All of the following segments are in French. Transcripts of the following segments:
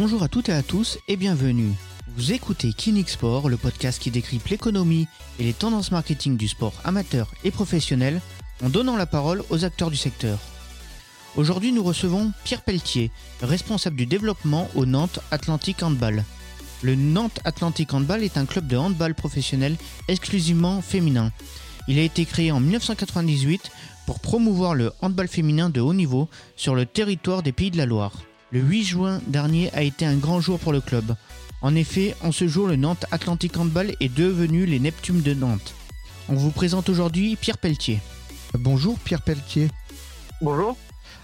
Bonjour à toutes et à tous et bienvenue. Vous écoutez Kinix Sport, le podcast qui décrypte l'économie et les tendances marketing du sport amateur et professionnel en donnant la parole aux acteurs du secteur. Aujourd'hui, nous recevons Pierre Pelletier, responsable du développement au Nantes Atlantic Handball. Le Nantes Atlantic Handball est un club de handball professionnel exclusivement féminin. Il a été créé en 1998 pour promouvoir le handball féminin de haut niveau sur le territoire des Pays de la Loire. Le 8 juin dernier a été un grand jour pour le club. En effet, en ce jour, le Nantes Atlantic Handball est devenu les Neptunes de Nantes. On vous présente aujourd'hui Pierre Pelletier. Bonjour Pierre Pelletier. Bonjour.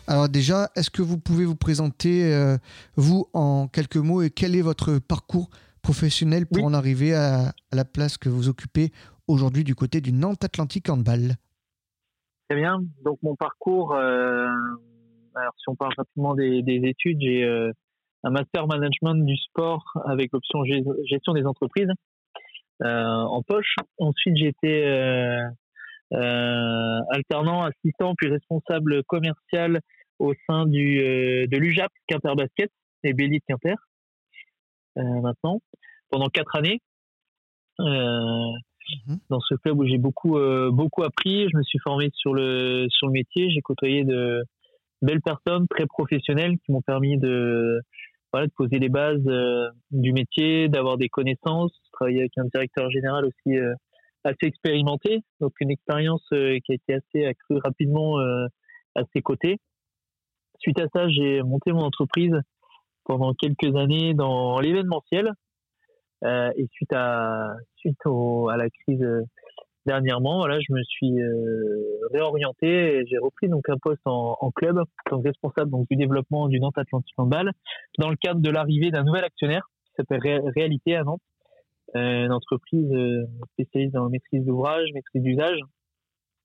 Alors déjà, est-ce que vous pouvez vous présenter, euh, vous, en quelques mots, et quel est votre parcours professionnel pour Oui. en arriver à, à la place que vous occupez aujourd'hui du côté du Nantes Atlantic Handball? Très bien. Donc mon parcours, euh, alors si on parle rapidement des, des études, j'ai euh, un master management du sport avec l'option gestion des entreprises euh, en poche. Ensuite j'ai été euh, alternant, assistant puis responsable commercial au sein du de l'UJAP Quimper Basket et Béli de Quimper maintenant pendant quatre années. Mhm. dans ce club où j'ai beaucoup euh, beaucoup appris. Je me suis formé sur le sur le métier. J'ai côtoyé de belles personnes très professionnelles qui m'ont permis de poser les bases euh, du métier, d'avoir des connaissances. Travailler avec un directeur général aussi euh, assez expérimenté, donc une expérience euh, qui a été assez accrue rapidement à ses côtés. Suite à ça, j'ai monté mon entreprise pendant quelques années dans l'événementiel. Et suite à suite au, à la crise dernièrement, voilà, je me suis euh, réorienté et j'ai repris donc un poste en, en club en que responsable donc du développement du Nantes Atlantic Handball dans le cadre de l'arrivée d'un nouvel actionnaire qui s'appelle Ré- Réalité à Nantes, euh, une entreprise euh, spécialisée dans la maîtrise d'ouvrage, maîtrise d'usage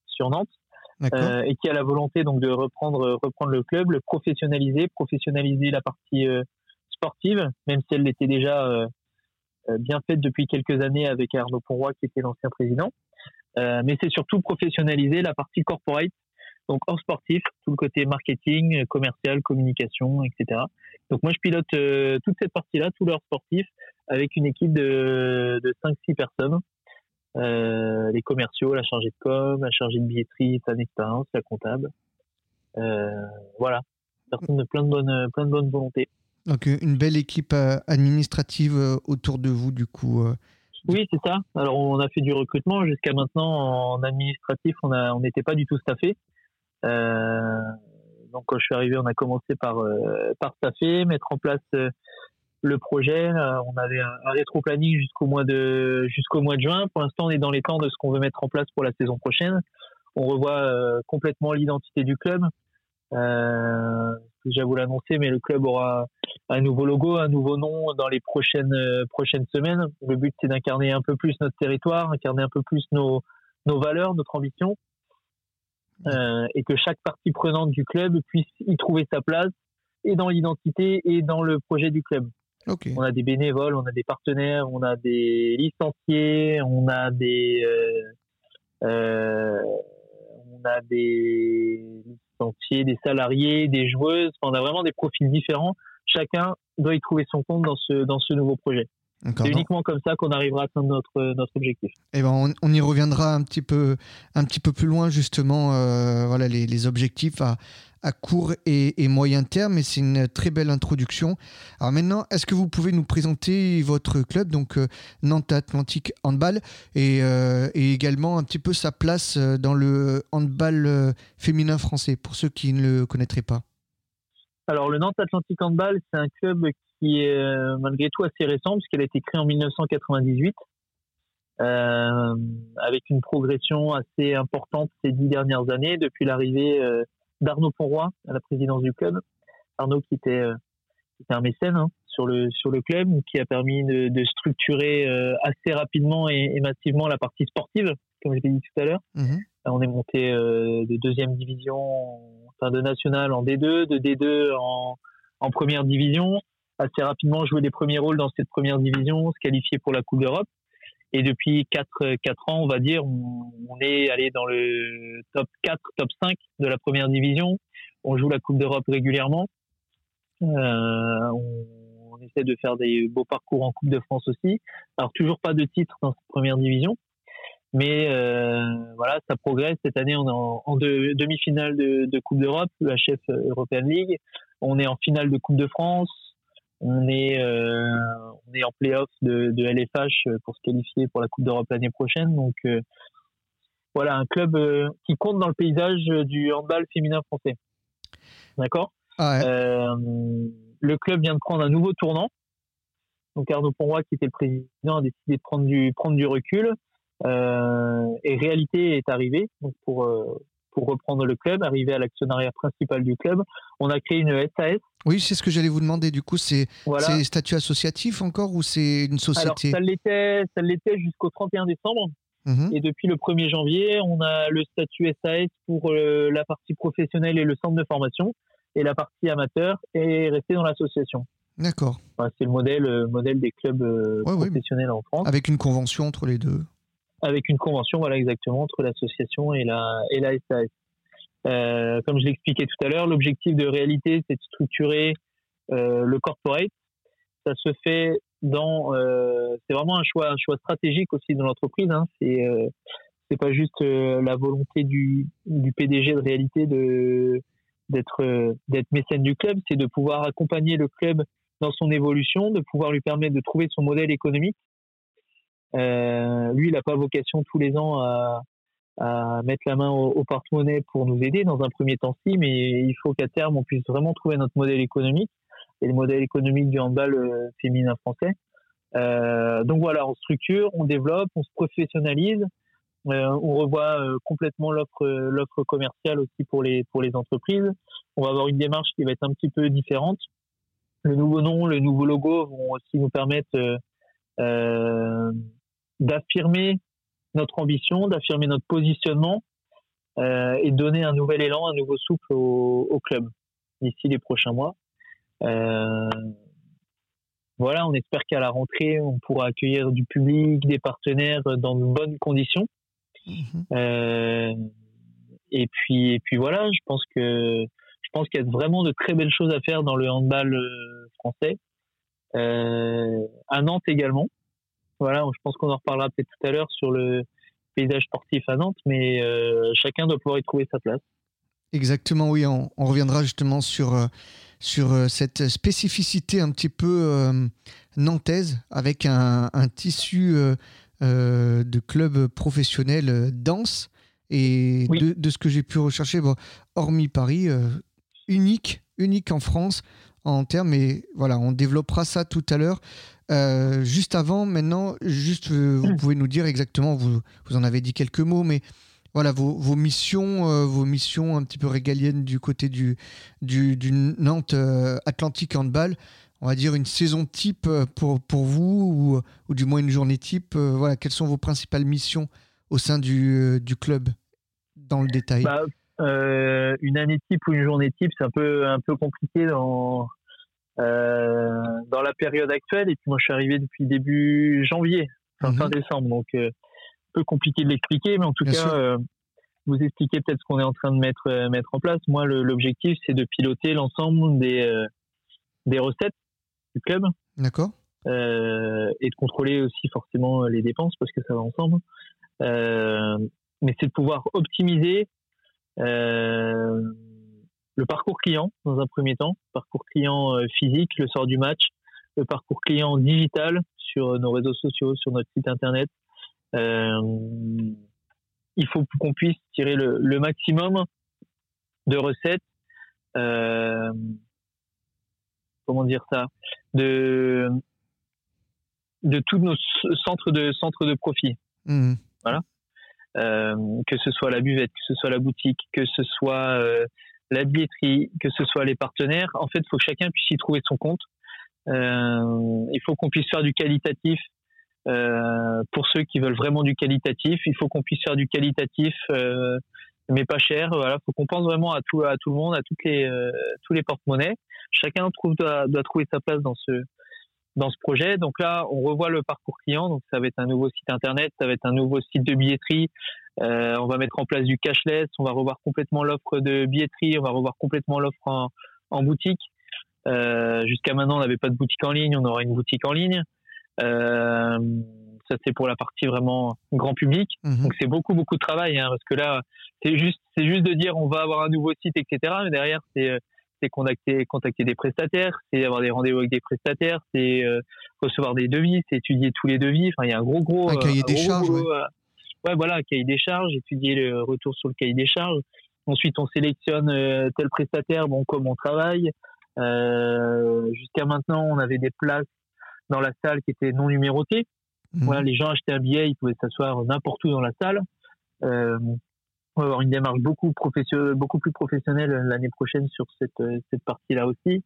sur Nantes euh, et qui a la volonté donc de reprendre reprendre le club, le professionnaliser, professionnaliser la partie euh, sportive, même si elle l'était déjà euh, euh, bien faite depuis quelques années avec Arnaud Ponroy qui était l'ancien président. Euh, mais c'est surtout professionnaliser la partie corporate, donc hors sportif, tout le côté marketing, commercial, communication, etc. Donc moi je pilote euh, toute cette partie-là, tout l'hors sportif, avec une équipe de, de 5-6 personnes. Euh, les commerciaux, la chargée de com, la chargée de billetterie, sa expérience, la comptable. Voilà, personne de plein de bonnes, plein de bonnes volontés. Donc une belle équipe administrative autour de vous du coup. Oui, c'est ça. Alors, on a fait du recrutement. Jusqu'à maintenant, en administratif, on n'était pas du tout staffé. Euh, donc, quand je suis arrivé, on a commencé par, euh, staffer, mettre en place euh, le projet. On avait un, un rétro-planning jusqu'au mois de, jusqu'au mois de juin. Pour l'instant, on est dans les temps de ce qu'on veut mettre en place pour la saison prochaine. On revoit complètement l'identité du club. Déjà vous l'annoncer, mais le club aura un nouveau logo, un nouveau nom dans les prochaines euh, prochaines semaines. Le but c'est d'incarner un peu plus notre territoire, incarner un peu plus nos nos valeurs, notre ambition, euh, et que chaque partie prenante du club puisse y trouver sa place et dans l'identité et dans le projet du club. On a des bénévoles, on a des partenaires, on a des licenciés, on a des euh, euh, on a des des salariés, des joueuses. On a vraiment des profils différents. Chacun doit y trouver son compte dans ce dans ce nouveau projet. C'est uniquement comme ça qu'on arrivera à atteindre notre notre objectif. eh ben, on, on y reviendra un petit peu, un petit peu plus loin justement. euh, voilà les, les objectifs à, à court et, et moyen terme. Et c'est une très belle introduction. Alors maintenant, est-ce que vous pouvez nous présenter votre club, donc euh, Nantes Atlantique Handball, et, euh, et également un petit peu sa place euh, dans le handball euh, féminin français pour ceux qui ne le connaîtraient pas? Alors, le Nantes Atlantic Handball, c'est un club qui est euh, malgré tout assez récent, puisqu'elle a été créée en 1998, euh, avec une progression assez importante ces dix dernières années, depuis l'arrivée euh, d'Arnaud Ponroy à la présidence du club. Arnaud qui était, euh, qui était un mécène hein, sur, le, sur le club, qui a permis de, de structurer assez rapidement et, et massivement la partie sportive, comme je l'ai dit tout à l'heure. Mhm. On est monté de deuxième division, enfin de national en D2, de D2 en, en première division. Assez rapidement joué les premiers rôles dans cette première division, se qualifier pour la Coupe d'Europe. Et depuis 4, quatre ans, on va dire, on, est allé dans le top 4, top 5 de la première division. On joue la Coupe d'Europe régulièrement. Euh, on essaie de faire des beaux parcours en Coupe de France aussi. Alors toujours pas de titre dans cette première division, mais voilà, ça progresse. Cette année, on est en, demi-finale de, Coupe d'Europe, la chef European League. On est en finale de Coupe de France. On est, on est en play-off de, de, LFH pour se qualifier pour la Coupe d'Europe l'année prochaine. Donc voilà, un club qui compte dans le paysage du handball féminin français. D'accord? Ah euh, Le club vient de prendre un nouveau tournant. Donc Arnaud Ponroy, qui était le président, a décidé de prendre du, prendre du recul. Euh, et réalité est arrivée. Donc pour, euh, pour reprendre le club, arriver à l'actionnariat principal du club, on a créé une SAS. Oui, c'est ce que j'allais vous demander. Du coup, c'est statut associatif encore ou c'est une société Alors, ça l'était jusqu'au 31 décembre. Mhm. Et depuis le 1er janvier, on a le statut SAS pour la partie professionnelle et le centre de formation et la partie amateur est restée dans l'association. D'accord. c'est le modèle, euh, modèle des clubs euh, professionnels en France. Avec une convention entre les deux. Avec une convention, voilà exactement, entre l'association et la, et la SAS. Euh, comme je l'expliquais tout à l'heure, l'objectif de réalité, c'est de structurer le corporate. Ça se fait dans, c'est vraiment un choix, un choix stratégique aussi dans l'entreprise. Hein. C'est, c'est pas juste la volonté du, du PDG de réalité de d'être euh, d'être mécène du club, c'est de pouvoir accompagner le club dans son évolution, de pouvoir lui permettre de trouver son modèle économique. Euh, lui, il n'a pas vocation tous les ans à, à mettre la main au, porte-monnaie pour nous aider dans un premier temps si, mais il faut qu'à terme on puisse vraiment trouver notre modèle économique et le modèle économique du handball euh, féminin français. Euh, donc voilà, on structure, on développe, on se professionnalise, euh, on revoit euh, complètement l'offre l'offre commerciale aussi pour les pour les entreprises. On va avoir une démarche qui va être un petit peu différente. Le nouveau nom, le nouveau logo vont aussi nous permettre d'affirmer notre ambition, d'affirmer notre positionnement et donner un nouvel élan, un nouveau souffle au, club d'ici les prochains mois. voilà, on espère qu'à la rentrée, on pourra accueillir du public, des partenaires dans de bonnes conditions. Mhm. Euh, et puis et puis voilà, je pense que je pense qu'il y a vraiment de très belles choses à faire dans le handball euh, français. Euh, à Nantes également. Voilà, je pense qu'on en reparlera peut-être tout à l'heure sur le paysage sportif à Nantes, mais chacun doit pouvoir y trouver sa place. Exactement, oui, on, reviendra justement sur, sur cette spécificité un petit peu nantaise avec un, un tissu euh, de clubs professionnels euh, danse. Et de, ce que j'ai pu rechercher, bon, hormis Paris, euh, unique, unique en France en termes, et voilà, on développera ça tout à l'heure. Juste avant, maintenant, juste, vous mm. pouvez nous dire exactement, vous, vous en avez dit quelques mots, mais voilà, vos, vos missions, vos missions un petit peu régaliennes du côté du, du, du Nantes Atlantique Handball on va dire, une saison type euh, pour, pour vous, ou, du moins une journée type euh, voilà, Quelles sont vos principales missions au sein du, euh, du club, dans le détail? Bah, Une année type ou une journée type, c'est un peu, un peu compliqué dans, dans la période actuelle. Et puis moi, je suis arrivé depuis début janvier, fin, fin mhm. décembre, donc un peu compliqué de l'expliquer, mais en tout cas, vous expliquer peut-être ce qu'on est en train de mettre, mettre en place. Moi, l'objectif, c'est de piloter l'ensemble des, des recettes du club. D'accord. Euh, et de contrôler aussi forcément les dépenses parce que ça va ensemble. Euh, mais c'est de pouvoir optimiser euh, le parcours client dans un premier temps, parcours client physique, le sort du match, le parcours client digital sur nos réseaux sociaux, sur notre site internet. il faut qu'on puisse tirer le, le maximum de recettes comment dire ça, de de tous nos centres de centres de profit. Mmh. Voilà. Euh, que ce soit la buvette, que ce soit la boutique, que ce soit euh, la billetterie, que ce soit les partenaires. En fait, il faut que chacun puisse y trouver son compte. Euh, il faut qu'on puisse faire du qualitatif pour ceux qui veulent vraiment du qualitatif. Il faut qu'on puisse faire du qualitatif, mais pas cher. Voilà, faut qu'on pense vraiment à tout à tout le monde, à toutes les tous les porte-monnaies chacun trouve, doit, trouver sa place dans ce, dans ce projet. Donc là, on revoit le parcours client. Donc ça va être un nouveau site internet, ça va être un nouveau site de billetterie. Euh, on va mettre en place du cashless. On va revoir complètement l'offre de billetterie. On va revoir complètement l'offre en, boutique. Jusqu'à maintenant, on n'avait pas de boutique en ligne, on aura une boutique en ligne. ça, c'est pour la partie vraiment grand public. Mhm. Donc, c'est beaucoup, beaucoup de travail, hein, parce que là, c'est juste, c'est juste de dire on va avoir un nouveau site, etc. Mais derrière, c'est c'est contacter, contacter des prestataires, c'est avoir des rendez-vous avec des prestataires, c'est euh, recevoir des devis, c'est étudier tous les devis. Enfin, il y a un gros, gros. Un cahier des charges. ouais. voilà, un cahier des charges, étudier le retour sur le cahier des charges. Ensuite, on sélectionne euh, tel prestataire, bon, comme on travaille. Euh, jusqu'à maintenant, on avait des places dans la salle qui étaient non numérotées. Mmh. Voilà, les gens achetaient un billet, ils pouvaient s'asseoir n'importe où dans la salle. On va avoir une démarche beaucoup, beaucoup plus professionnelle l'année prochaine sur cette, cette partie-là aussi.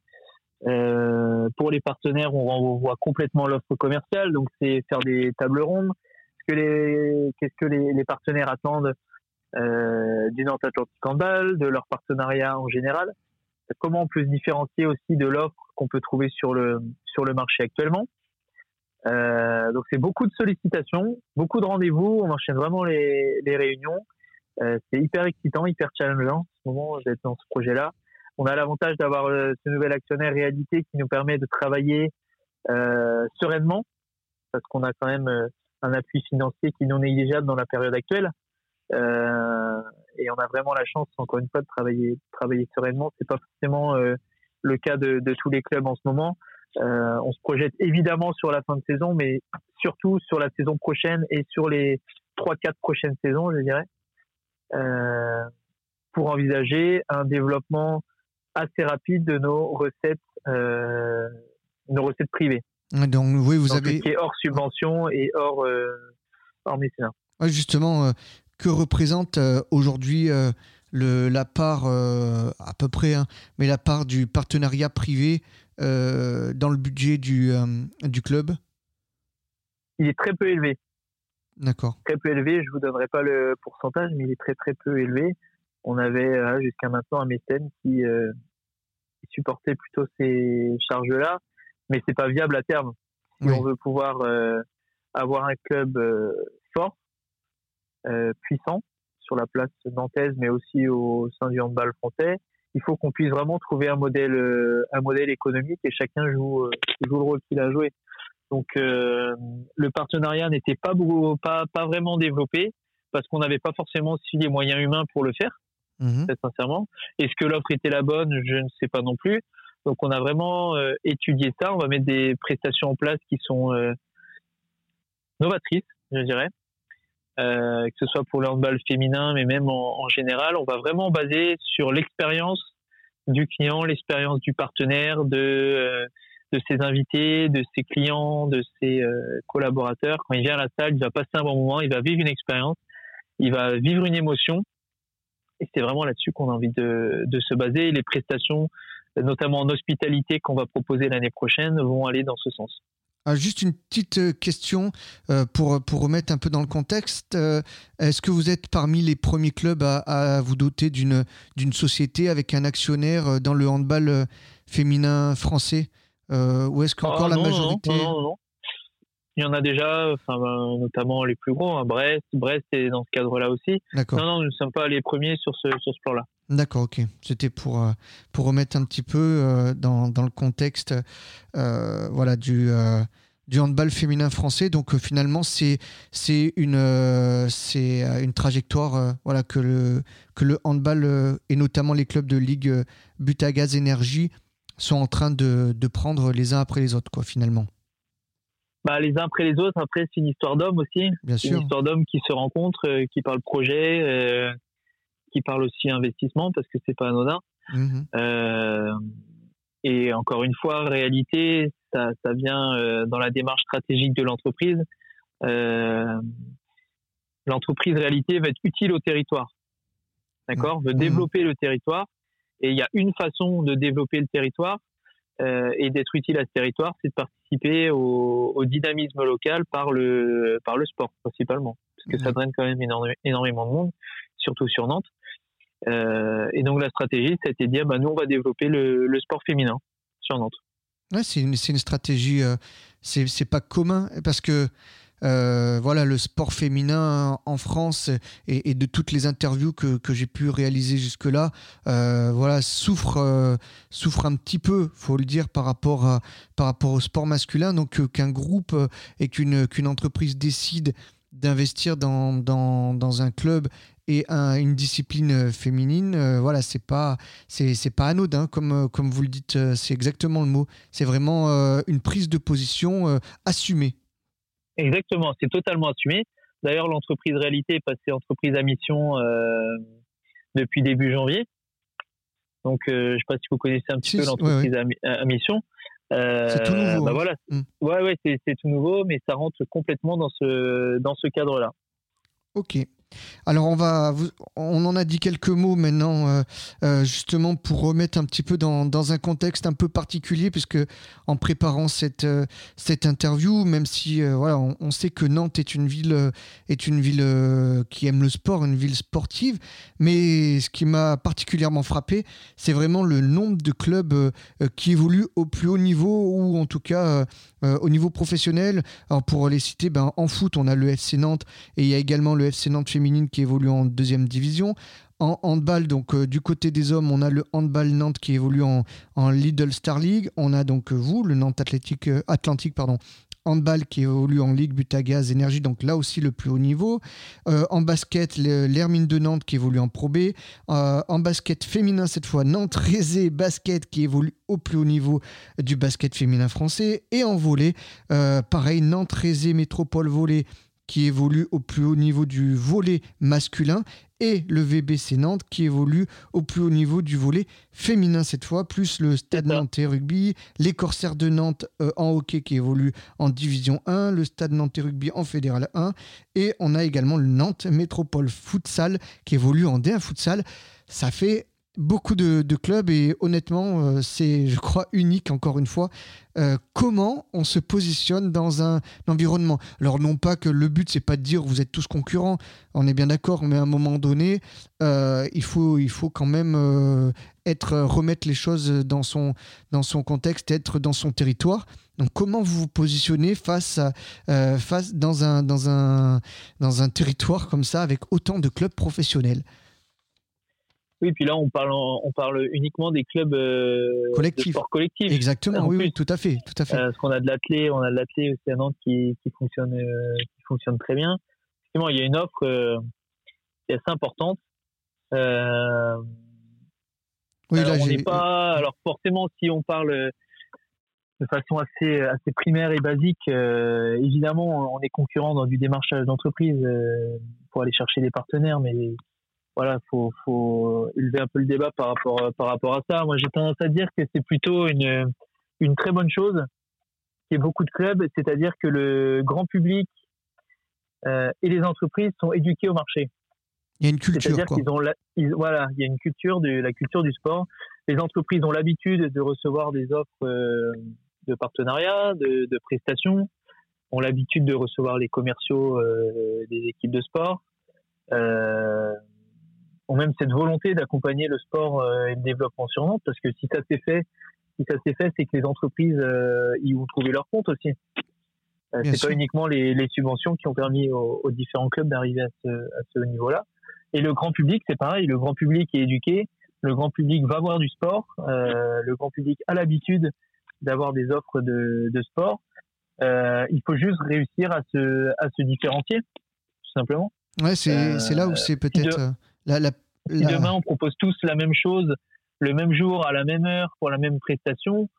Euh, pour les partenaires, on renvoie complètement l'offre commerciale, donc c'est faire des tables rondes. Qu'est-ce que les partenaires attendent euh, du Nantes Atlantique Handball, de leur partenariat en général? Comment on peut se différencier aussi de l'offre qu'on peut trouver sur le sur le marché actuellement? Euh, Donc c'est beaucoup de sollicitations, beaucoup de rendez-vous. On enchaîne vraiment les, les réunions. Euh, c'est hyper excitant, hyper challengeant en ce moment d'être dans ce projet-là. On a l'avantage d'avoir euh, ce nouvel actionnaire réalité qui nous permet de travailler euh, sereinement parce qu'on a quand même un appui financier qui est non négligeable dans la période actuelle. Euh, et on a vraiment la chance, encore une fois, de travailler, travailler sereinement. C'est pas forcément euh, le cas de, de, tous les clubs en ce moment. Euh, on se projette évidemment sur la fin de saison, mais surtout sur la saison prochaine et sur les trois, quatre prochaines saisons, je dirais. Euh, pour envisager un développement assez rapide de nos recettes, euh, nos recettes privées. Donc, oui, vous avez. Qui est hors subvention et hors, euh, hors mécénat. Justement, que représente aujourd'hui le, la part, à peu près, hein, mais la part du partenariat privé dans le budget du, du club? Il est très peu élevé. D'accord. Très peu élevé, je vous donnerai pas le pourcentage, mais il est très très peu élevé. On avait euh, jusqu'à maintenant un mécène qui, euh, supportait plutôt ces charges-là, mais c'est pas viable à terme. Si on veut pouvoir euh, avoir un club fort, puissant sur la place nantaise, mais aussi au sein du handball français, il faut qu'on puisse vraiment trouver un modèle, un modèle économique et chacun joue, joue le rôle qu'il a joué. Donc euh, le partenariat n'était pas, pas, pas vraiment développé parce qu'on n'avait pas forcément aussi les moyens humains pour le faire, mmh très sincèrement. Est-ce que l'offre était la bonne Je ne sais pas non plus. Donc on a vraiment euh, étudié ça. On va mettre des prestations en place qui sont euh, novatrices, je dirais. que ce soit pour le handball féminin, mais même en, en général, on va vraiment baser sur l'expérience du client, l'expérience du partenaire, de de ses invités, de ses clients, de ses euh, collaborateurs. Quand il vient à la salle, il va passer un bon moment, il va vivre une expérience, il va vivre une émotion. Et c'est vraiment là-dessus qu'on a envie de, se baser. les prestations, notamment en hospitalité qu'on va proposer l'année prochaine, vont aller dans ce sens. Ah, juste une petite euh, question euh, pour, remettre un peu dans le contexte. Est-ce que vous êtes parmi les premiers clubs à, vous doter d'une société avec un actionnaire dans le handball féminin français? Ou est-ce qu'encore ah, la majorité non, non, Il y en a déjà, enfin, ben, notamment les plus gros, hein, Brest. Brest est dans ce cadre-là aussi. Non, non, nous ne sommes pas les premiers sur ce, sur ce plan-là. D'accord, ok. C'était pour, euh, pour remettre un petit peu euh, dans, dans, le contexte voilà, du, du handball féminin français. Donc finalement, c'est une, c'est une trajectoire voilà, que, le, que le handball et notamment les clubs de Ligue Butagaz Énergie sont en train de, de, prendre les uns après les autres, quoi, finalement bah, Les uns après les autres, après, c'est une histoire d'hommes aussi. Bien sûr. Une histoire d'hommes qui se rencontrent, euh, qui parlent projet, euh, qui parlent aussi investissement, parce que c'est pas anodin. Euh, et encore une fois, réalité, ça, ça vient dans la démarche stratégique de l'entreprise. l'entreprise réalité va être utile au territoire. D'accord? Veut mhm. développer le territoire et il y a une façon de développer le territoire euh, et d'être utile à ce territoire, c'est de participer au, au, dynamisme local par le, par le sport principalement. Parce que ça draine quand même énormément de monde, surtout sur Nantes. Euh, et donc la stratégie, ça a été de dire, bah, nous, on va développer le, le sport féminin sur Nantes. Ouais, c'est une, une, stratégie, euh, c'est pas commun parce que voilà, le sport féminin en France et, de toutes les interviews que, j'ai pu réaliser jusque-là, voilà, souffre, souffre un petit peu, faut le dire, par rapport, par rapport au sport masculin. Donc qu'un groupe et qu'une entreprise décide d'investir dans, dans, dans, un club et une discipline euh, féminine, euh, voilà, c'est pas c'est pas anodin comme euh, comme vous le dites, c'est exactement le mot. C'est vraiment une prise de position assumée. Exactement, c'est totalement assumé. D'ailleurs, l'entreprise Réalité est passée entreprise à mission depuis début janvier. Donc, je ne sais pas si vous connaissez un petit peu l'entreprise à, mission. c'est tout nouveau. Bah hein. voilà. Mm. Ouais, ouais, c'est tout nouveau, mais ça rentre complètement dans ce dans ce cadre-là. Ok. Alors on va, on en a dit quelques mots maintenant, euh, euh, justement pour remettre un petit peu dans, un contexte un peu particulier, puisque en préparant cette, euh, cette interview, même si voilà, on, sait que Nantes est une ville, est une ville qui aime le sport, une ville sportive, mais ce qui m'a particulièrement frappé, c'est vraiment le nombre de clubs qui évoluent au plus haut niveau ou en tout cas au niveau professionnel. Alors pour les citer, ben, en foot, on a le FC Nantes et il y a également le FC Nantes féminine qui évolue en deuxième division. En handball, donc euh, du côté des hommes, on a le handball Nantes qui évolue en, en Lidl Star League. On a donc euh, vous, le Nantes Athlétique, euh, Atlantique, pardon, handball qui évolue en Ligue Butagaz Énergie, donc là aussi le plus haut niveau. en basket, l'Hermine de Nantes qui évolue en Pro B. en basket féminin, cette fois, Nantes Rézé Basket qui évolue au plus haut niveau du basket féminin français. Et en volet, pareil, Nantes Rézé Métropole Volley qui évolue au plus haut niveau du volet masculin et le VBC Nantes qui évolue au plus haut niveau du volet féminin cette fois, plus le Stade Nantais Rugby, les Corsaires de Nantes euh, en hockey qui évolue en Division 1, le Stade Nantais Rugby en Fédéral 1 et on a également le Nantes Métropole Futsal qui évolue en D1 Futsal. Ça fait beaucoup de, clubs et honnêtement, euh, c'est, je crois, unique encore une fois. Euh, comment on se positionne dans un, environnement Alors non pas que le but c'est pas de dire vous êtes tous concurrents, on est bien d'accord, mais à un moment donné, euh, il faut il faut quand même être remettre les choses dans son dans son contexte, être dans son territoire. Donc comment vous vous positionnez face face dans un dans un dans un territoire comme ça avec autant de clubs professionnels? Oui, puis là, on parle, on parle uniquement des clubs euh, collectifs. sport collectif. Exactement, oui, oui, tout à fait, tout à fait. Euh, parce qu'on a de l'athlé, on a de l'athlé aussi à Nantes qui, qui fonctionne, euh, qui fonctionne très bien. Effectivement, il y a une offre euh, qui est assez importante. oui, là, on n'est pas. Alors forcément, si on parle de façon assez assez primaire et basique, évidemment, on est concurrent dans du démarchage d'entreprise pour aller chercher des partenaires, mais voilà, faut, faut élever un peu le débat par rapport, par rapport à ça. Moi, j'ai tendance à dire que c'est plutôt une, une très bonne chose qu'il y ait beaucoup de clubs, c'est-à-dire que le grand public euh, et les entreprises sont éduqués au marché. Il y a une culture. C'est-à-dire qu'ils ont voilà, il y a une culture de la culture du sport. Les entreprises ont l'habitude de recevoir des offres euh, de partenariat, de, de, prestations, ont l'habitude de recevoir les commerciaux euh, des équipes de sport. Euh, ont même cette volonté d'accompagner le sport euh, et le développement sur Nantes, parce que si ça s'est fait, si ça s'est fait, c'est que les entreprises euh, y ont trouvé leur compte aussi. Euh, c'est pas uniquement les, les, subventions qui ont permis aux, aux différents clubs d'arriver à ce, à ce niveau-là. Et le grand public, c'est pareil. Le grand public est éduqué. Le grand public va voir du sport. Euh, le grand public a l'habitude d'avoir des offres de, de sport. Euh, il faut juste réussir à se, à se différencier, tout simplement. Ouais, c'est là où c'est peut-être si demain on propose tous la même chose le même jour à la même heure pour la même prestation,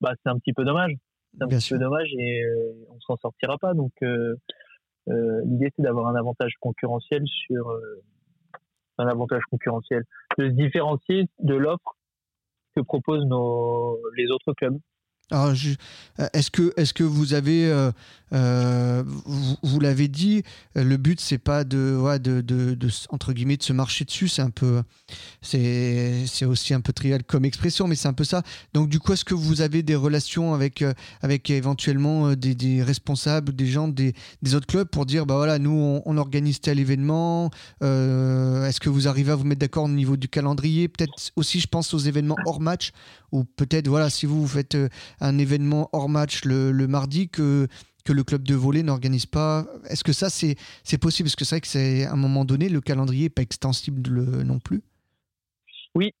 bah c'est un petit peu dommage. C'est un petit peu dommage et euh, on s'en sortira pas. Donc euh, euh, l'idée c'est d'avoir un avantage concurrentiel sur un avantage concurrentiel, de se différencier de l'offre que proposent nos les autres clubs. Euh, est-ce que, est que vous avez, euh, euh, vous, l'avez dit, le but c'est pas de, ouais, de, de, entre guillemets, de se marcher dessus, c'est un peu, c'est, aussi un peu trivial comme expression, mais c'est un peu ça. Donc, du coup, est-ce que vous avez des relations avec, avec éventuellement des, responsables, des gens des, des, autres clubs pour dire, bah voilà, nous on, on organise tel événement. est-ce que vous arrivez à vous mettre d'accord au niveau du calendrier? Peut-être aussi, je pense aux événements hors match, ou peut-être, voilà, si vous, vous faites un événement hors match le, mardi, que, que le club de volley n'organise pas. Est-ce que ça, c'est possible? Parce que c'est vrai que c'est à un moment donné, le calendrier n'est pas extensible non plus. Oui.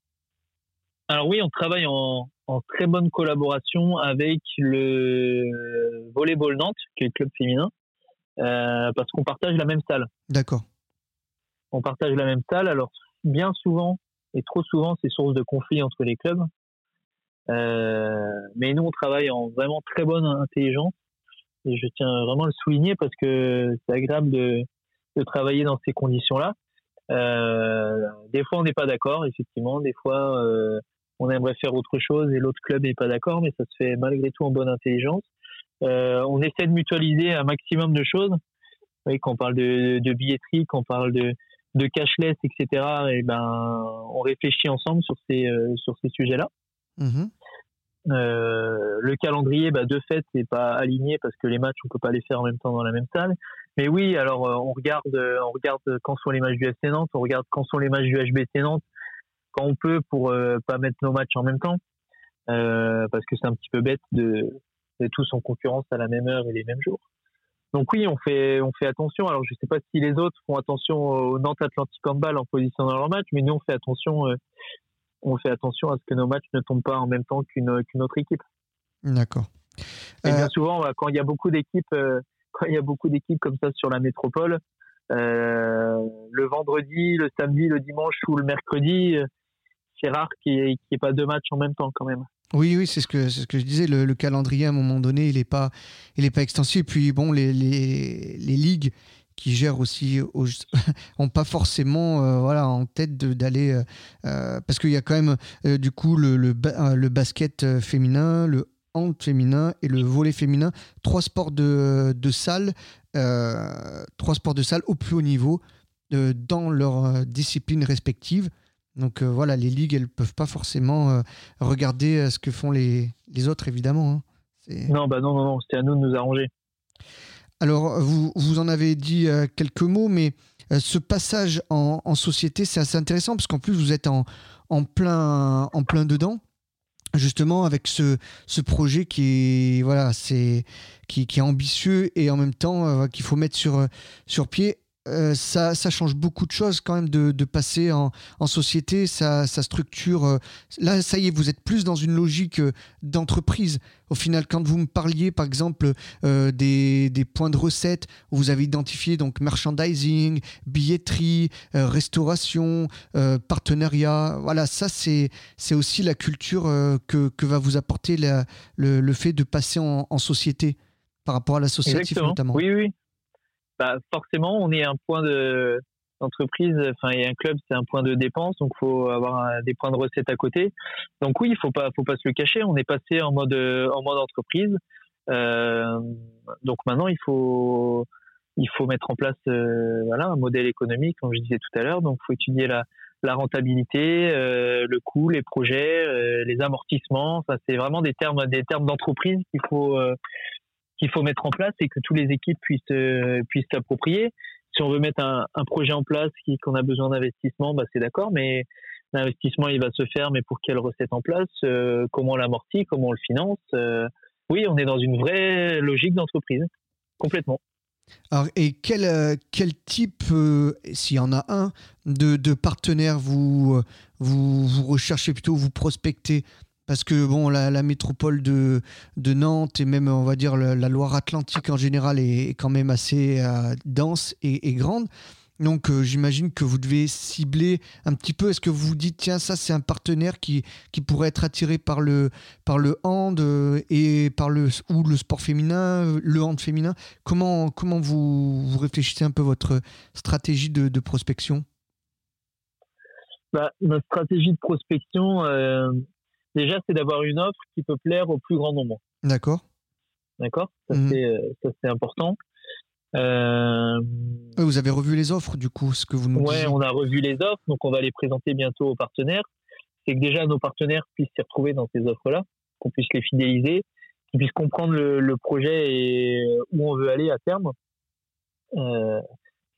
Alors oui, on travaille en, très bonne collaboration avec le Volleyball Nantes, qui est le club féminin, euh, parce qu'on partage la même salle. D'accord. On partage la même salle. Alors bien souvent, et trop souvent, c'est source de conflit entre les clubs. Euh, mais nous, on travaille en vraiment très bonne intelligence et je tiens vraiment à le souligner parce que c'est agréable de, de, travailler dans ces conditions-là. Euh, des fois, on n'est pas d'accord, effectivement. Des fois, euh, on aimerait faire autre chose et l'autre club n'est pas d'accord, mais ça se fait malgré tout en bonne intelligence. Euh, on essaie de mutualiser un maximum de choses. Oui, quand on parle de, de billetterie, quand on parle de, de cashless, etc. Et ben, on réfléchit ensemble sur ces euh, sur ces sujets-là. Mmh euh, le calendrier, bah, de fait, n'est pas aligné parce que les matchs, on peut pas les faire en même temps dans la même salle. Mais oui, alors euh, on regarde, euh, on regarde quand sont les matchs du FC Nantes, on regarde quand sont les matchs du HBC Nantes, quand on peut pour pas mettre nos matchs en même temps, parce que c'est un petit peu bête de, de tous en concurrence à la même heure et les mêmes jours. Donc oui, on fait, on fait attention. Alors je sais pas si les autres font attention au Nantes Atlantic Handball en position dans leur match, mais nous on fait attention on fait attention à ce que nos matchs ne tombent pas en même temps qu'une autre équipe. D'accord. Et bien euh, souvent, quand il y a beaucoup d'équipes, euh, quand il y a beaucoup d'équipes comme ça sur la métropole, euh, le vendredi, le samedi, le dimanche ou le mercredi, c'est rare qu'il n'y ait, pas deux matchs en même temps quand même. Oui, oui, c'est ce que ce que je disais. Le, calendrier à un moment donné, il n'est pas il est pas extensif. Et puis bon, les, les, les ligues qui gèrent aussi ont pas forcément euh, voilà en tête d'aller euh, euh, parce qu'il y a quand même du coup le, le, basket féminin le hand féminin et le volet féminin. Trois sports de, de salle trois sports de salle au plus haut niveau dans leurs disciplines respectives. Donc voilà les ligues elles peuvent pas forcément regarder ce que font les, les autres évidemment hein. non bah non non non c'était à nous de nous arranger alors, vous, vous en avez dit euh, quelques mots, mais euh, ce passage en, société, c'est assez intéressant parce qu'en plus, vous êtes en, en, plein, en plein dedans justement avec ce, ce projet qui est voilà c'est qui, qui, est ambitieux et en même temps euh, qu'il faut mettre sur sur pied euh, ça, ça, change beaucoup de choses quand même de, de passer en, en, société, ça, ça structure. Euh, là, ça y est, vous êtes plus dans une logique euh, d'entreprise. Au final, quand vous me parliez, par exemple, des, des, points de recette, vous avez identifié donc merchandising, billetterie, restauration, partenariat. Voilà, ça, c'est aussi la culture que, que, va vous apporter la, le, le, fait de passer en, en société par rapport à l'associatif notamment. Oui, oui bah, forcément, on est un point de d'entreprise, enfin, et un club, c'est un point de dépense, donc faut avoir des points de recette à côté. Donc oui, faut pas, faut pas se le cacher. On est passé en mode, en mode entreprise. Euh, donc maintenant, il faut, il faut mettre en place, euh, voilà, un modèle économique, comme je disais tout à l'heure. Donc, faut étudier la, la rentabilité, euh, le coût, les projets, euh, les amortissements. Enfin, c'est vraiment des termes, des termes d'entreprise qu'il faut, euh, qu'il faut mettre en place et que toutes les équipes puissent euh, puissent s'approprier. Si on veut mettre un, projet en place qui qu'on a besoin d'investissement, bah c'est d'accord, mais l'investissement il va se faire, mais pour quelle recette en place, euh, comment on l'amortit, comment on le finance. Euh, oui, on est dans une vraie logique d'entreprise, complètement. Alors, et quel, quel type, s'il y en a un, de, de partenaires vous, vous, vous recherchez plutôt, vous prospectez parce que bon, la, métropole de, de, Nantes et même, on va dire, la, Loire-Atlantique en général est, quand même assez euh, dense et, grande. Donc, euh, j'imagine que vous devez cibler un petit peu. Est-ce que vous vous dites, tiens, ça, c'est un partenaire qui, qui pourrait être attiré par le, par le hand euh, et par le, ou le sport féminin, le hand féminin? Comment, comment vous, vous réfléchissez un peu votre stratégie de, de prospection? Bah, stratégie de prospection, Déjà, c'est d'avoir une offre qui peut plaire au plus grand nombre. D'accord. D'accord? Ça, mhm. euh, c'est important. Euh... Vous avez revu les offres, du coup, ce que vous nous Ouais, on a revu les offres, donc on va les présenter bientôt aux partenaires. C'est que déjà nos partenaires puissent s'y retrouver dans ces offres-là, qu'on puisse les fidéliser, qu'ils puissent comprendre le, projet et où on veut aller à terme. Euh,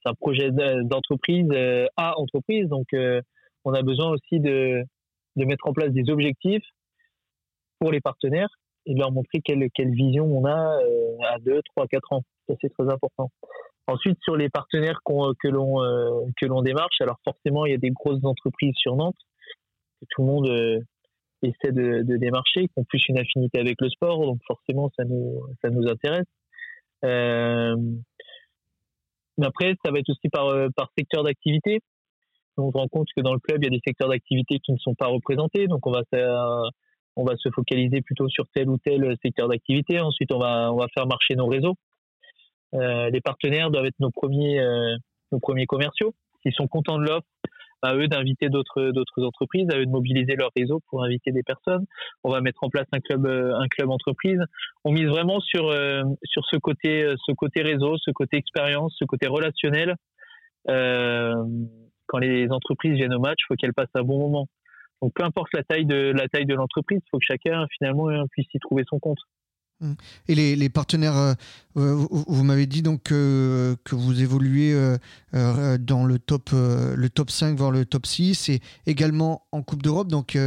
c'est un projet d'entreprise euh, à entreprise, donc euh, on a besoin aussi de, de mettre en place des objectifs pour les partenaires et de leur montrer quelle, quelle vision on a à 2, 3, 4 ans. Ça, c'est très important. Ensuite, sur les partenaires que l'on que l'on démarche, alors forcément, il y a des grosses entreprises sur Nantes que tout le monde essaie de, démarcher, qui ont plus une affinité avec le sport, donc forcément, ça nous ça nous intéresse. Euh, mais après, ça va être aussi par, euh, par secteur d'activité. On se rend compte que dans le club, il y a des secteurs d'activité qui ne sont pas représentés. Donc, on va faire, on va se focaliser plutôt sur tel ou tel secteur d'activité. Ensuite, on va, on va faire marcher nos réseaux. Euh, les partenaires doivent être nos premiers, euh, nos premiers commerciaux. S'ils sont contents de l'offre, à eux d'inviter d'autres entreprises, à eux de mobiliser leur réseau pour inviter des personnes. On va mettre en place un club euh, un club entreprise. On mise vraiment sur euh, sur ce côté euh, ce côté réseau, ce côté expérience, ce côté relationnel. Quand les entreprises viennent au match, il faut qu'elles passent un bon moment. Donc peu importe la taille de la taille de l'entreprise, il faut que chacun finalement puisse y trouver son compte. Mmh. Et les, partenaires, euh, euh, vous, m'avez dit donc que vous évoluez euh, dans le top, le top 5, voire le top 6, et également en Coupe d'Europe. Donc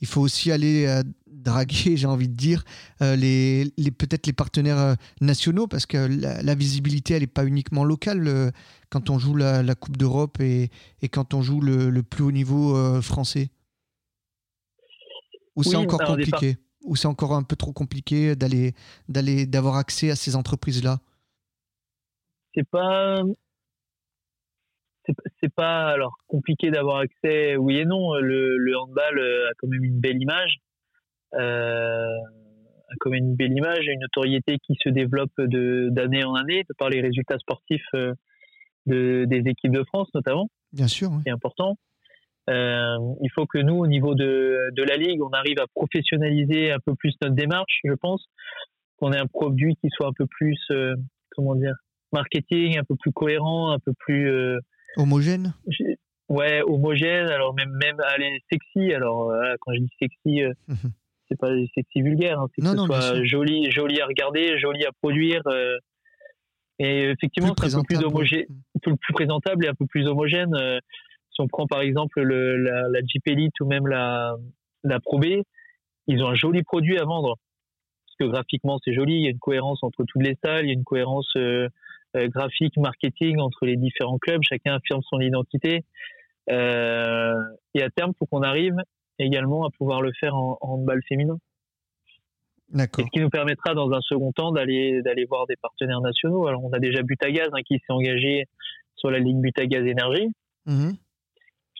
il faut aussi aller draguer, j'ai envie de dire, les, les peut-être les partenaires nationaux, parce que la, visibilité, elle n'est pas uniquement locale quand on joue la, Coupe d'Europe et, et, quand on joue le, plus haut niveau français. Ou c'est encore compliqué. Ou c'est encore un peu trop compliqué d'aller d'aller d'avoir accès à ces entreprises là C'est pas c'est pas alors compliqué d'avoir accès oui et non. Le, handball euh, a quand même une belle image euh, même une belle image une notoriété qui se développe de d'année en année par les résultats sportifs euh, de, des équipes de France notamment bien sûr c'est important euh, il faut que nous, au niveau de, de la ligue, on arrive à professionnaliser un peu plus notre démarche, je pense, qu'on ait un produit qui soit un peu plus, euh, comment dire, marketing, un peu plus cohérent, un peu plus euh, homogène. Ouais, homogène. Alors même même aller sexy. Alors quand je dis sexy, mhm. C'est pas sexy vulgaire. Hein, c'est que ce soit joli, joli à regarder, joli à produire. et effectivement, c'est un peu plus homogène, plus présentable et un peu plus homogène si on prend par exemple le, la, la, Jeep Elite ou même la, la Pro B, ils ont un joli produit à vendre. Parce que graphiquement, c'est joli, il y a une cohérence entre toutes les salles, il y a une cohérence euh, euh, graphique, marketing entre les différents clubs, chacun affirme son identité. Euh, et à terme, faut qu'on arrive également à pouvoir le faire en, en handball féminin. D'accord. Ce qui nous permettra dans un second temps d'aller d'aller voir des partenaires nationaux. Alors on a déjà Butagaz hein, qui s'est engagé sur la ligue Butagaz Énergie. Mmh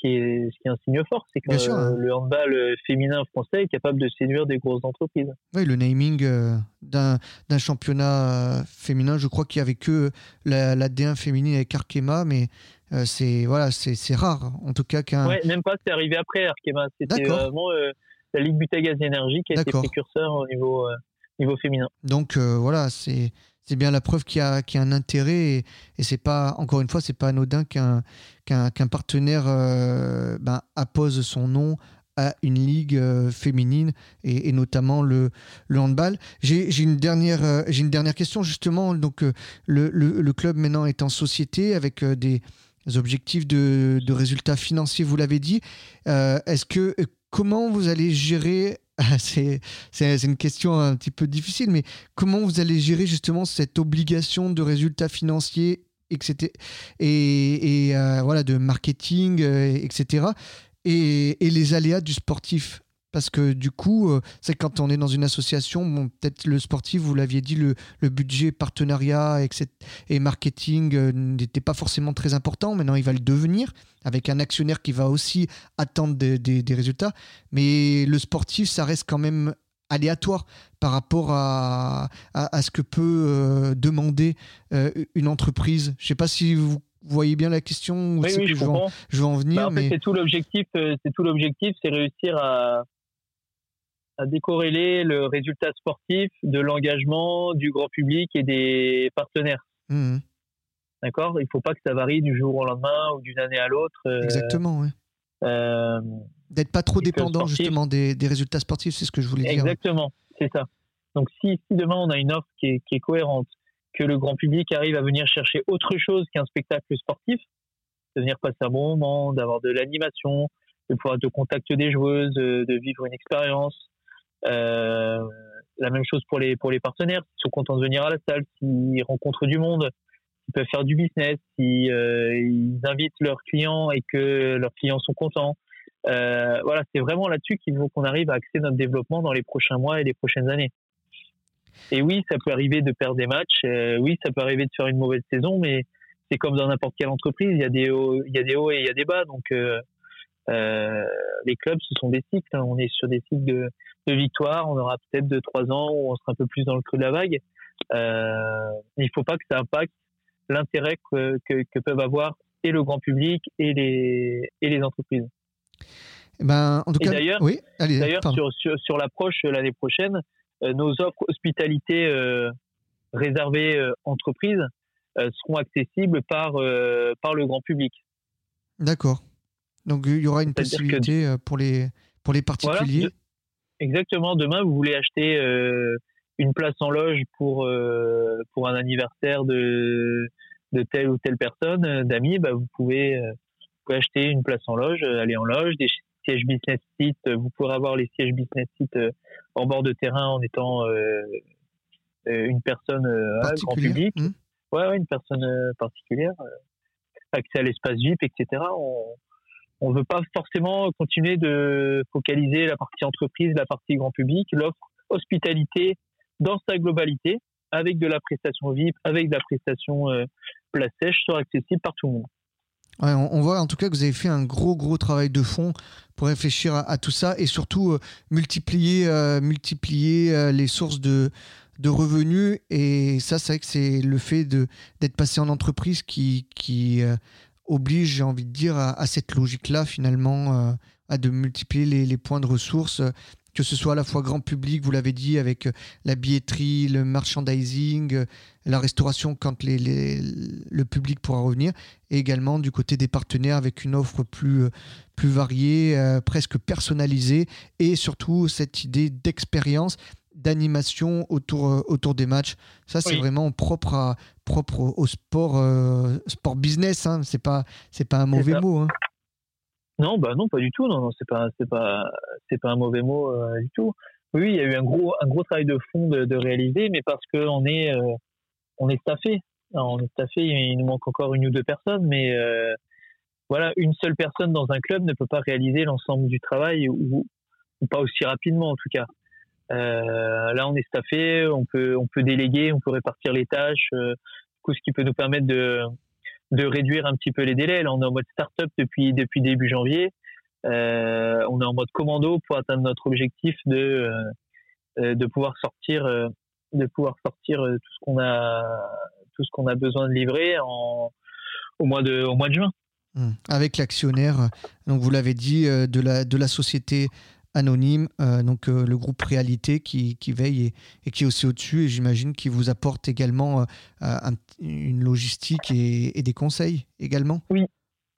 qui est, ce qui est un signe fort, c'est que le handball euh, féminin français est capable de séduire des grosses entreprises. Oui, le naming euh, d'un championnat euh, féminin, je crois qu'il y avait que la, la D1 féminine avec Arkema, mais c'est voilà, c'est rare en tout cas qu'un. Ouais, même pas, c'est arrivé après Arkema. C'était vraiment la Ligue Butagaz Énergie qui a été précurseur au niveau, niveau féminin. Donc voilà, c'est c'est bien la preuve qu'il y, a, un intérêt et, et c'est pas encore une fois c'est pas anodin qu'un qu'un partenaire euh, ben, appose son nom à une ligue euh, féminine et, notamment le, le handball. J'ai une dernière euh, j'ai une dernière question justement donc le, le, club maintenant est en société avec des objectifs de, résultats financiers vous l'avez dit. Est-ce que comment vous allez gérer c'est une question un petit peu difficile, mais comment vous allez gérer justement cette obligation de résultats financiers etc. et, et euh, voilà, de marketing, euh, etc. Et, et, les aléas du sportif? Parce que du coup, euh, c'est quand on est dans une association, bon, peut-être le sportif, vous l'aviez dit, le, le, budget partenariat etc., et marketing n'était pas forcément très important. Maintenant, il va le devenir avec un actionnaire qui va aussi attendre des, des, résultats. Mais le sportif, ça reste quand même aléatoire par rapport à, à, ce que peut demander une entreprise. Je ne sais pas si vous voyez bien la question oui, oui, je, je, vais en, venir. Bah, en mais... c'est tout l'objectif. C'est tout l'objectif, c'est réussir à, à décorréler le résultat sportif de l'engagement du grand public et des partenaires. Mmh. D'accord? Il ne faut pas que ça varie du jour au lendemain ou d'une année à l'autre. Euh, Exactement, oui. Euh, D'être pas trop dépendant justement des, des, résultats sportifs, c'est ce que je voulais dire. Exactement, c'est ça. Donc si, si, demain on a une offre qui est, qui est, cohérente, que le grand public arrive à venir chercher autre chose qu'un spectacle sportif, de venir passer un bon moment, d'avoir de l'animation, de pouvoir être au contact des joueuses, de vivre une expérience, euh, la même chose pour les pour les partenaires, s'ils sont contents de venir à la salle, s'ils rencontrent du monde, s'ils peuvent faire du business, s'ils ils invitent leurs clients et que leurs clients sont contents. voilà, c'est vraiment là-dessus qu'il faut qu'on arrive à axer notre développement dans les prochains mois et les prochaines années. Et oui, ça peut arriver de perdre des matchs. oui, ça peut arriver de faire une mauvaise saison, mais c'est comme dans n'importe quelle entreprise. Il y a des hauts, il y a des hauts et il y a des bas. Donc, euh, les clubs, ce sont des cycles. Hein. On est sur des cycles de, de victoire. On aura peut-être deux, trois ans où on sera un peu plus dans le creux de la vague. Euh, il ne faut pas que ça impacte l'intérêt que, que, peuvent avoir et le grand public et les, et les entreprises. Eh ben, en tout cas, d'ailleurs, oui, d'ailleurs sur, sur, sur l'approche euh, l'année prochaine, euh, nos offres hospitalité euh, réservées entreprises seront accessibles par, par le grand public. D'accord. Donc il y aura une possibilité pour, les, pour les particuliers. Exactement. Demain, vous voulez acheter euh, une place en loge pour, euh, pour un anniversaire de, de telle ou telle personne, d'amis, bah, vous, pouvez, acheter une place en loge, aller en loge, des sièges business seats. Vous pourrez avoir les sièges business seats en bord de terrain en étant une personne grand public. Hmm. Ouais, une personne particulière. accès à l'espace VIP, etc. On, on veut pas forcément continuer de focaliser la partie entreprise, la partie grand public, l'offre hospitalité dans sa globalité, avec de la prestation VIP, avec de la prestation euh, place sèche, sera accessible par tout le monde. on, voit en tout cas que vous avez fait un gros gros travail de fond pour réfléchir à, tout ça et surtout euh, multiplier, euh, multiplier les sources de, de revenus. Et ça, c'est vrai que c'est le fait d'être passé en entreprise qui, qui oblige, j'ai envie de dire, à, cette logique-là, finalement, euh, à de multiplier les, points de ressources, euh, que ce soit à la fois grand public, vous l'avez dit, avec euh, la billetterie, le merchandising, la restauration quand le public pourra revenir, et également du côté des partenaires avec une offre plus, plus variée, presque personnalisée, et surtout cette idée d'expérience d'animation autour, euh, autour des matchs. Ça, c'est vraiment propre, à, propre au sport, euh, sport business. Hein. C'est pas, c'est pas un mauvais mot. Hein. Non, bah non, pas du tout. Non, non c'est pas, c'est pas, c'est pas un mauvais mot euh, du tout. Oui, il y a eu un gros, un gros travail de fond de, réaliser, mais parce que on est, on est staffé. on est staffé. Il nous manque encore une ou deux personnes, mais voilà, une seule personne dans un club ne peut pas réaliser l'ensemble du travail ou, ou pas aussi rapidement en tout cas. Euh, là, on est staffé, on peut, on peut déléguer, on peut répartir les tâches, euh, ce qui peut nous permettre de, de réduire un petit peu les délais. Là, on est en mode start-up depuis, depuis début janvier. Euh, on est en mode commando pour atteindre notre objectif de, de pouvoir sortir, de pouvoir sortir tout ce qu'on a, tout a besoin de livrer en, au mois de, au mois de juin. Mmh. Avec l'actionnaire, vous l'avez dit, de la, de la société anonyme, euh, donc euh, le groupe Réalité qui, qui veille et, qui est aussi au-dessus et j'imagine qui vous apporte également euh, une logistique et, des conseils également. Oui,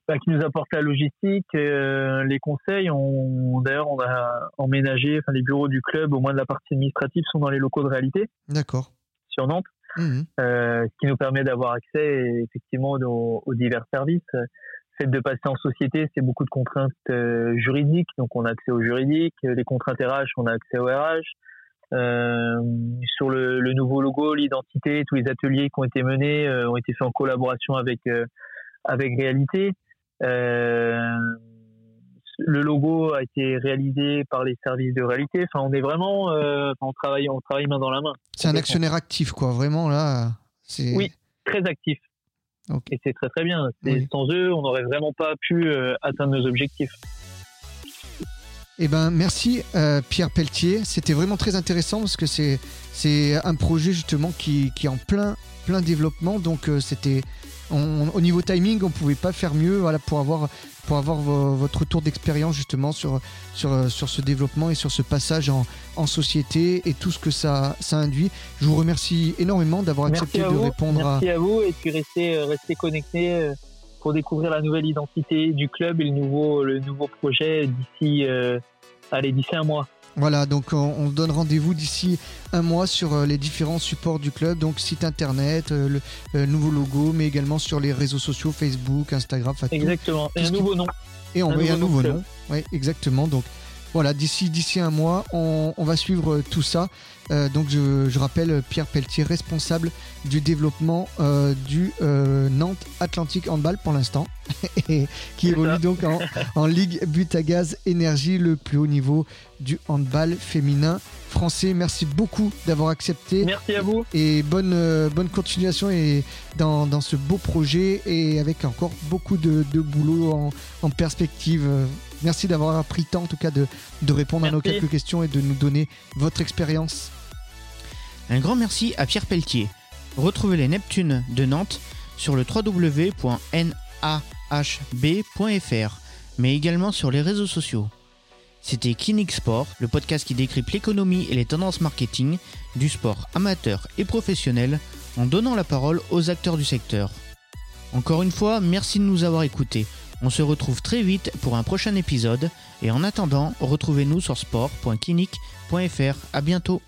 bah, qui nous apporte la logistique, les conseils. On, D'ailleurs, on a emménagé, enfin, les bureaux du club, au moins de la partie administrative, sont dans les locaux de Réalité. D'accord. Sur Nantes. Mmh ce qui nous permet d'avoir accès effectivement aux, aux divers services fait de passer en société, c'est beaucoup de contraintes euh, juridiques, donc on a accès aux juridiques. Les contraintes RH, on a accès au RH. Euh, sur le, nouveau logo, l'identité, tous les ateliers qui ont été menés euh, ont été faits en collaboration avec avec Réalité. le logo a été réalisé par les services de Réalité. Enfin, on est vraiment, on travaille, on travaille main dans la main. C'est un actionnaire actif, quoi. Vraiment là. Oui, très actif. Et c'est très très bien. Sans eux, on n'aurait vraiment pas pu euh, atteindre nos objectifs. Eh ben, merci euh, Pierre Pelletier. C'était vraiment très intéressant parce que c'est c'est un projet justement qui, qui, est en plein plein développement. Donc euh, c'était au niveau timing, on pouvait pas faire mieux voilà, pour avoir, pour avoir votre retour d'expérience justement sur, sur, sur ce développement et sur ce passage en, en société et tout ce que ça, ça induit. Je vous remercie énormément d'avoir accepté de répondre Merci à... vous et puis restez, euh, restez connectés euh, pour découvrir la nouvelle identité du club et le nouveau, le nouveau projet d'ici euh, d'ici un mois. Voilà, donc on, donne rendez-vous d'ici un mois sur euh, les différents supports du club, donc site internet, euh, le, nouveau logo, mais également sur les réseaux sociaux, Facebook, Instagram. Exactement, et un nouveau nom. Et on un, un nouveau nom. Oui, exactement. Donc voilà, d'ici d'ici un mois, on, va suivre tout ça. Euh, donc je, rappelle Pierre Pelletier, responsable du développement euh, du euh, Nantes Atlantique Handball pour l'instant, et qui évolue donc en, en Ligue Butagaz Énergie, le plus haut niveau du handball féminin français. Merci beaucoup d'avoir accepté. Merci à vous. Et bonne, bonne continuation et dans, dans, ce beau projet et avec encore beaucoup de, de boulot en, en perspective. Merci d'avoir pris le temps en tout cas de, de répondre à nos quelques questions et de nous donner votre expérience. Un grand merci à Pierre Pelletier. Retrouvez les Neptunes de Nantes sur le www.nahb.fr, mais également sur les réseaux sociaux. C'était Clinic Sport, le podcast qui décrypte l'économie et les tendances marketing du sport amateur et professionnel en donnant la parole aux acteurs du secteur. Encore une fois, merci de nous avoir écoutés. On se retrouve très vite pour un prochain épisode et en attendant, retrouvez-nous sur sport.clinique.fr. À bientôt.